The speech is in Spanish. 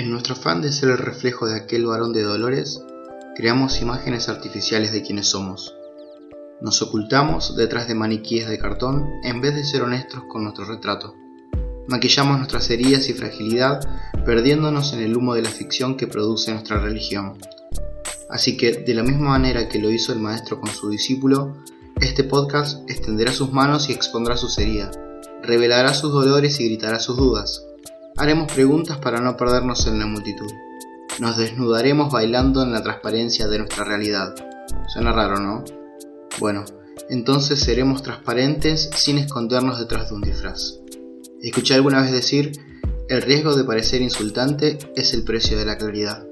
En nuestro afán de ser el reflejo de aquel varón de dolores, creamos imágenes artificiales de quienes somos. Nos ocultamos detrás de maniquíes de cartón en vez de ser honestos con nuestro retrato. Maquillamos nuestras heridas y fragilidad perdiéndonos en el humo de la ficción que produce nuestra religión. Así que, de la misma manera que lo hizo el maestro con su discípulo, este podcast extenderá sus manos y expondrá sus heridas, revelará sus dolores y gritará sus dudas Haremos preguntas para no perdernos en la multitud. Nos desnudaremos bailando en la transparencia de nuestra realidad. Suena raro, ¿no? Bueno, entonces seremos transparentes sin escondernos detrás de un disfraz. Escuché alguna vez decir, el riesgo de parecer insultante es el precio de la claridad.